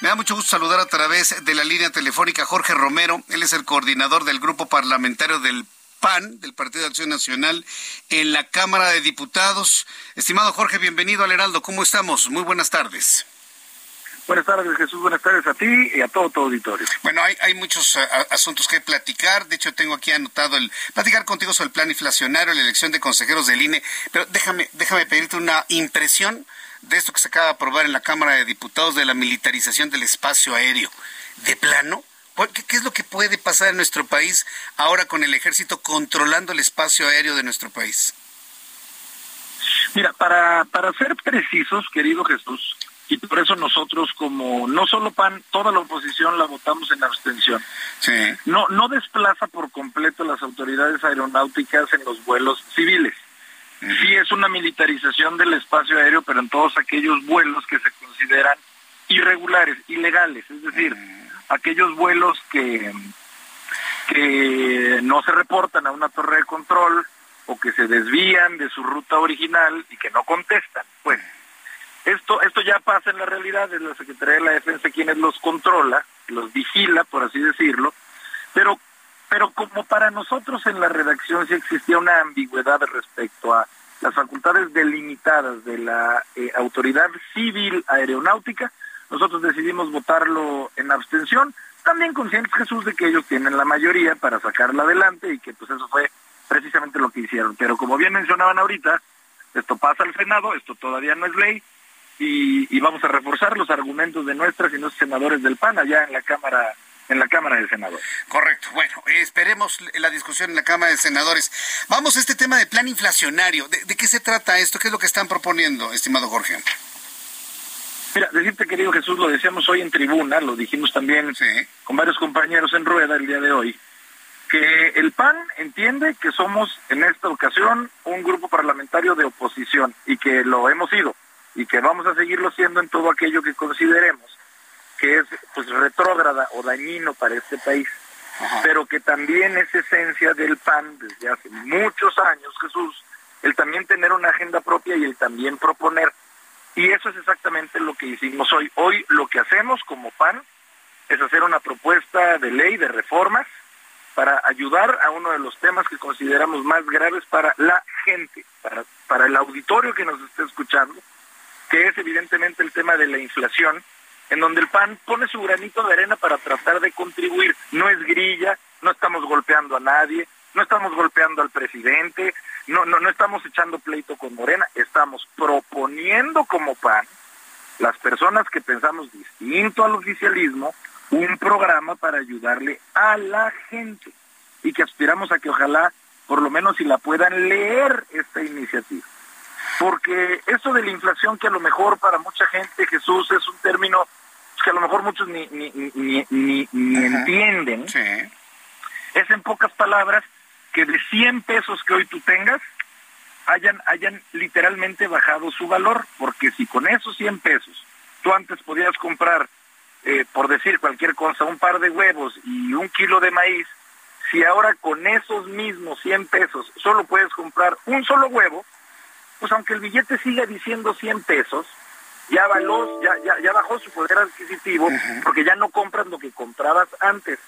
Me da mucho gusto saludar a través de la línea telefónica Jorge Romero. Él es el coordinador del grupo parlamentario del PAN, del Partido de Acción Nacional, en la Cámara de Diputados. Estimado Jorge, bienvenido al Heraldo. ¿Cómo estamos? Muy buenas tardes. Buenas tardes, Jesús. Buenas tardes a ti y a todo tu auditorio. Bueno, hay, hay muchos asuntos que platicar. De hecho, tengo aquí anotado el platicar contigo sobre el plan inflacionario, la elección de consejeros del INE. Pero déjame, déjame pedirte una impresión de esto que se acaba de aprobar en la Cámara de Diputados de la militarización del espacio aéreo. ¿De plano? ¿Qué, ¿Qué es lo que puede pasar en nuestro país ahora con el ejército controlando el espacio aéreo de nuestro país? Mira, para, para ser precisos, querido Jesús, y por eso nosotros como no solo PAN, toda la oposición la votamos en abstención. Sí. No no desplaza por completo las autoridades aeronáuticas en los vuelos civiles. Sí es una militarización del espacio aéreo, pero en todos aquellos vuelos que se consideran irregulares, ilegales, es decir, aquellos vuelos que que no se reportan a una torre de control o que se desvían de su ruta original y que no contestan. Pues esto, esto ya pasa en la realidad, es la Secretaría de la Defensa quienes los controla, los vigila, por así decirlo, pero, pero como para nosotros en la redacción sí existía una ambigüedad respecto a las facultades delimitadas de la eh, Autoridad Civil Aeronáutica, nosotros decidimos votarlo en abstención, también conscientes Jesús de que ellos tienen la mayoría para sacarla adelante y que pues eso fue precisamente lo que hicieron. Pero como bien mencionaban ahorita, esto pasa al Senado, esto todavía no es ley, y, y, vamos a reforzar los argumentos de nuestras y nuestros senadores del PAN allá en la Cámara en la Cámara de Senadores. Correcto. Bueno, esperemos la discusión en la Cámara de Senadores. Vamos a este tema de plan inflacionario. ¿De, de qué se trata esto? ¿Qué es lo que están proponiendo, estimado Jorge? Mira, decirte, querido Jesús, lo decíamos hoy en tribuna, lo dijimos también sí. con varios compañeros en rueda el día de hoy, que el PAN entiende que somos en esta ocasión un grupo parlamentario de oposición y que lo hemos sido y que vamos a seguirlo siendo en todo aquello que consideremos que es pues retrógrada o dañino para este país, Ajá. pero que también es esencia del PAN desde hace muchos años, Jesús, el también tener una agenda propia y el también proponer. Y eso es exactamente lo que hicimos hoy. Hoy lo que hacemos como PAN es hacer una propuesta de ley de reformas para ayudar a uno de los temas que consideramos más graves para la gente, para, para el auditorio que nos esté escuchando, que es evidentemente el tema de la inflación, en donde el PAN pone su granito de arena para tratar de contribuir. No es grilla, no estamos golpeando a nadie, no estamos golpeando al presidente, no, no, no estamos echando pleito con Morena, estamos proponiendo como PAN, las personas que pensamos distinto al oficialismo, un programa para ayudarle a la gente y que aspiramos a que ojalá, por lo menos si la puedan leer esta iniciativa porque eso de la inflación que a lo mejor para mucha gente Jesús es un término que a lo mejor muchos ni, ni, ni, entienden, Sí. es en pocas palabras que de 100 pesos que hoy tú tengas hayan, hayan literalmente bajado su valor, porque si con esos 100 pesos tú antes podías comprar, eh, por decir cualquier cosa, un par de huevos y un kilo de maíz, si ahora con esos mismos 100 pesos solo puedes comprar un solo huevo, pues aunque el billete siga diciendo 100 pesos, ya, való, ya, ya, ya bajó su poder adquisitivo porque ya no compras lo que comprabas antes.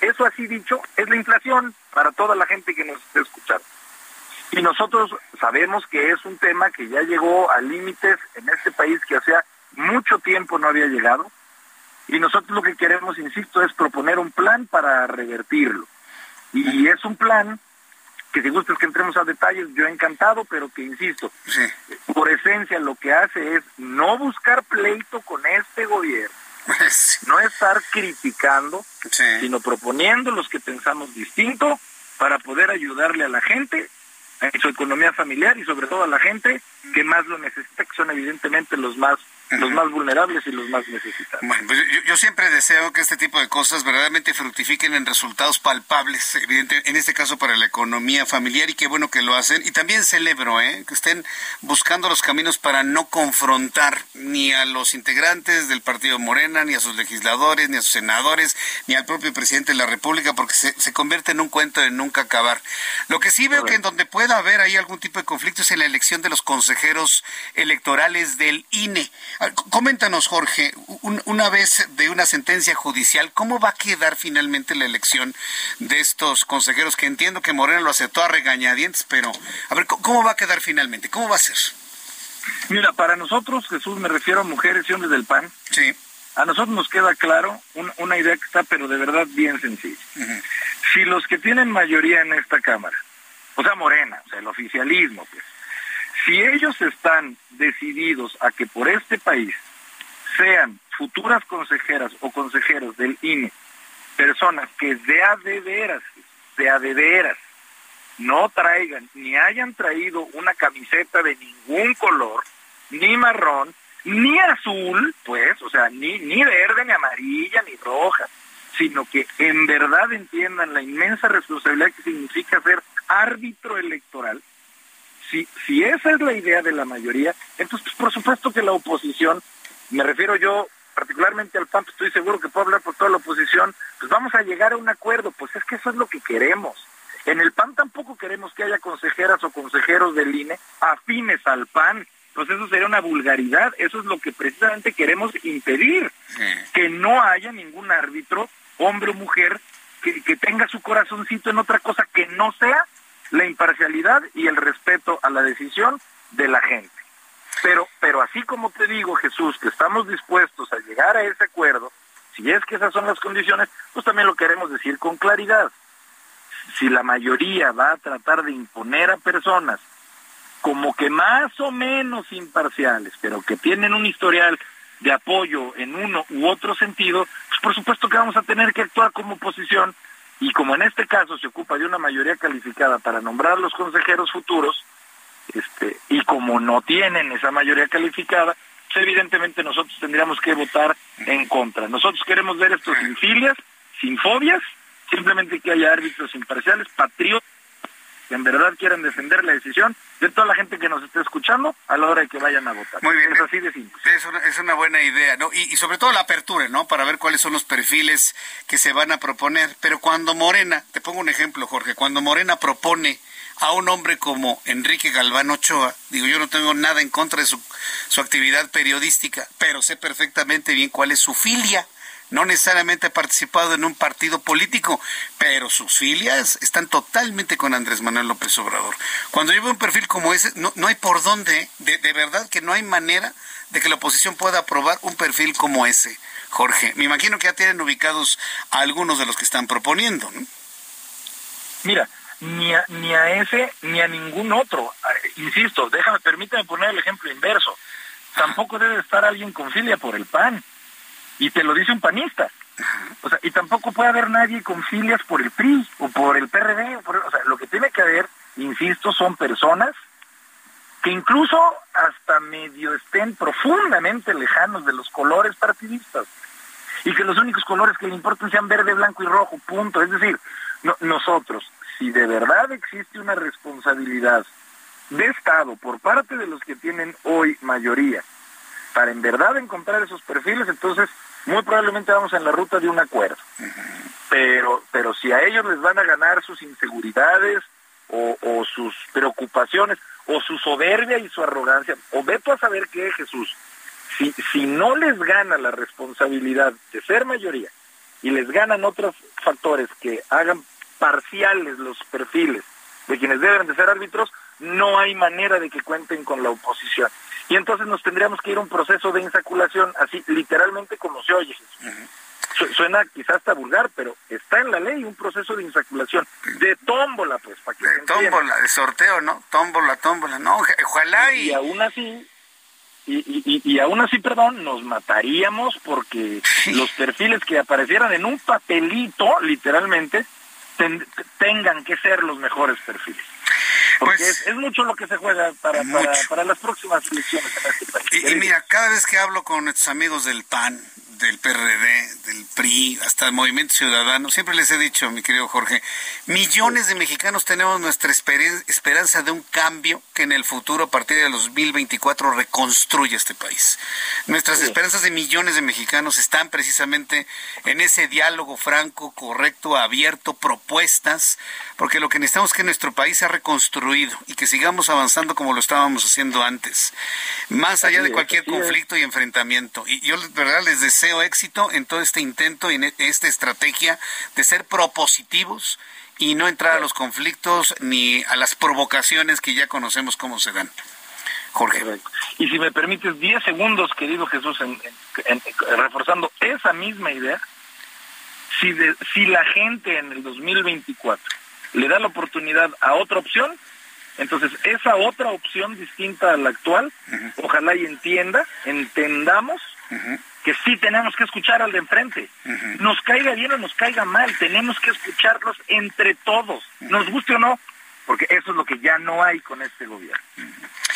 Eso así dicho es la inflación para toda la gente que nos esté escuchando. Y nosotros sabemos que es un tema que ya llegó a límites en este país que hacía mucho tiempo no había llegado. Y nosotros lo que queremos, insisto, es proponer un plan para revertirlo. Y es un plan que si gustas que entremos a detalles, yo encantado, pero que insisto, Sí. por esencia lo que hace es no buscar pleito con este gobierno, Sí. no estar criticando, Sí. sino proponiendo los que pensamos distinto para poder ayudarle a la gente en su economía familiar y sobre todo a la gente que más lo necesita, que son evidentemente los más los más vulnerables y los más necesitados. Bueno, pues yo, siempre deseo que este tipo de cosas verdaderamente fructifiquen en resultados palpables, evidente, en este caso para la economía familiar y qué bueno que lo hacen. Y también celebro ¿eh? que estén buscando los caminos para no confrontar ni a los integrantes del partido Morena, ni a sus legisladores, ni a sus senadores, ni al propio presidente de la República, porque se, se convierte en un cuento de nunca acabar. Lo que sí veo que en donde pueda haber ahí algún tipo de conflicto es en la elección de los consejeros electorales del INE. Coméntanos, Jorge, una vez de una sentencia judicial, ¿cómo va a quedar finalmente la elección de estos consejeros? Que entiendo que Moreno lo aceptó a regañadientes, pero a ver, ¿cómo va a quedar finalmente? ¿Cómo va a ser? Mira, para nosotros, Jesús, me refiero a mujeres y hombres del PAN. Sí. A nosotros nos queda claro una, idea que está, pero de verdad bien sencilla. Si los que tienen mayoría en esta Cámara, o sea, Morena, o sea, el oficialismo, pues, si ellos están decididos a que por este país sean futuras consejeras o consejeros del INE personas que de a de veras, de a de veras, no traigan ni hayan traído una camiseta de ningún color, ni marrón, ni azul, pues, o sea, ni, ni verde, ni amarilla, ni roja, sino que en verdad entiendan la inmensa responsabilidad que significa ser árbitro electoral, si, si esa es la idea de la mayoría, entonces pues, por supuesto que la oposición, me refiero yo particularmente al PAN, pues, estoy seguro que puedo hablar por toda la oposición, pues vamos a llegar a un acuerdo, pues es que eso es lo que queremos. En el PAN tampoco queremos que haya consejeras o consejeros del INE afines al PAN, pues eso sería una vulgaridad, eso es lo que precisamente queremos impedir, que no haya ningún árbitro, hombre o mujer, que, que tenga su corazoncito en otra cosa que no sea la imparcialidad y el respeto la decisión de la gente. Pero, pero así como te digo, Jesús, que estamos dispuestos a llegar a ese acuerdo, si es que esas son las condiciones, pues también lo queremos decir con claridad. Si la mayoría va a tratar de imponer a personas como que más o menos imparciales, pero que tienen un historial de apoyo en uno u otro sentido, pues por supuesto que vamos a tener que actuar como oposición y como en este caso se ocupa de una mayoría calificada para nombrar los consejeros futuros, este, y como no tienen esa mayoría calificada, pues evidentemente nosotros tendríamos que votar en contra. Nosotros queremos ver esto sin filias, sin fobias, simplemente que haya árbitros imparciales, patriotas, que en verdad quieran defender la decisión de toda la gente que nos esté escuchando a la hora de que vayan a votar. Muy bien. Es así de simple. Es una, es una buena idea, ¿no? Y, y, sobre todo la apertura, ¿no? Para ver cuáles son los perfiles que se van a proponer. Pero cuando Morena, te pongo un ejemplo, Jorge, cuando Morena propone a un hombre como Enrique Galván Ochoa, digo, yo no tengo nada en contra de su, su actividad periodística, pero sé perfectamente bien cuál es su filia no necesariamente ha participado en un partido político, pero sus filias están totalmente con Andrés Manuel López Obrador. Cuando yo veo un perfil como ese, no, no hay por dónde, de, de, verdad que no hay manera de que la oposición pueda aprobar un perfil como ese, Jorge. Me imagino que ya tienen ubicados a algunos de los que están proponiendo, ¿no? Mira, ni a, ni a ese ni a ningún otro. Insisto, déjame, permítame poner el ejemplo inverso. Tampoco debe estar alguien con filia por el PAN y te lo dice un panista. O sea, y tampoco puede haber nadie con filias por el PRI o por el PRD. O, o sea, lo que tiene que haber, insisto, son personas que incluso hasta medio estén profundamente lejanos de los colores partidistas y que los únicos colores que le importan sean verde, blanco y rojo, punto. Es decir, no, nosotros, si de verdad existe una responsabilidad de Estado por parte de los que tienen hoy mayoría para en verdad encontrar esos perfiles, entonces muy probablemente vamos en la ruta de un acuerdo. Pero, pero si a ellos les van a ganar sus inseguridades o, sus preocupaciones o su soberbia y su arrogancia, o veto a saber qué, Jesús, si, si no les gana la responsabilidad de ser mayoría y les ganan otros factores que hagan parciales los perfiles de quienes deben de ser árbitros, no hay manera de que cuenten con la oposición. Y entonces nos tendríamos que ir a un proceso de insaculación, así literalmente como se oye. Suena quizás hasta vulgar, pero está en la ley un proceso de insaculación, de tómbola, pues, para que De tómbola, de sorteo, ¿no? Tómbola, tómbola, no, ojalá y... Y aún así, y, y, y, aún así, perdón, nos mataríamos porque los perfiles que aparecieran en un papelito, literalmente, ten, tengan que ser los mejores perfiles. Porque pues es, mucho lo que se juega para, para, las próximas elecciones en este país. y mira, cada vez que hablo con nuestros amigos del PAN, del PRD, del PRI, hasta el Movimiento Ciudadano, siempre les he dicho, mi querido Jorge, millones de mexicanos tenemos nuestra esperanza de un cambio que en el futuro, a partir de 2024, reconstruya este país. Nuestras esperanzas de millones de mexicanos están precisamente en ese diálogo franco, correcto, abierto, propuestas, porque lo que necesitamos es que nuestro país sea reconstruido y que sigamos avanzando como lo estábamos haciendo antes, más allá de cualquier conflicto y enfrentamiento. Y yo, de verdad, les deseo éxito en todo este intento y en esta estrategia de ser propositivos y no entrar a los conflictos ni a las provocaciones que ya conocemos cómo se dan. Jorge. Y si me permites 10 segundos, querido Jesús, en, reforzando esa misma idea, si, si la gente en el 2024 le da la oportunidad a otra opción, entonces esa otra opción distinta a la actual, ojalá y entienda, entendamos que sí tenemos que escuchar al de enfrente. Nos caiga bien o nos caiga mal, tenemos que escucharlos entre todos, nos guste o no, porque eso es lo que ya no hay con este gobierno.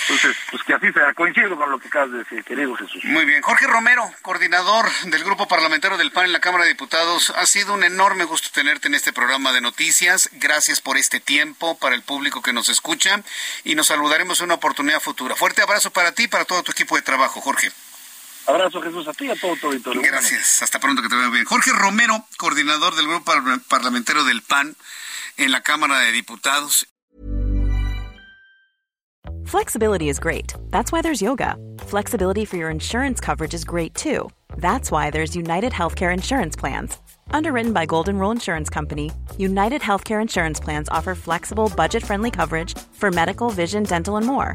Entonces, pues que así sea, coincido con lo que acabas de decir, querido Jesús. Muy bien. Jorge Romero, coordinador del Grupo Parlamentario del PAN en la Cámara de Diputados, ha sido un enorme gusto tenerte en este programa de noticias. Gracias por este tiempo para el público que nos escucha y nos saludaremos en una oportunidad futura. Fuerte abrazo para ti y para todo tu equipo de trabajo, Jorge. Abrazo Jesús a ti y a todo tu auditorio. Gracias, hasta pronto que te vea bien. Jorge Romero, coordinador del grupo parlamentario del PAN en la Cámara de Diputados. Flexibility is great. That's why there's yoga. Flexibility for your insurance coverage is great too. That's why there's United Healthcare Insurance Plans. Underwritten by Golden Rule Insurance Company, United Healthcare Insurance Plans offer flexible, budget friendly coverage for medical, vision, dental, and more.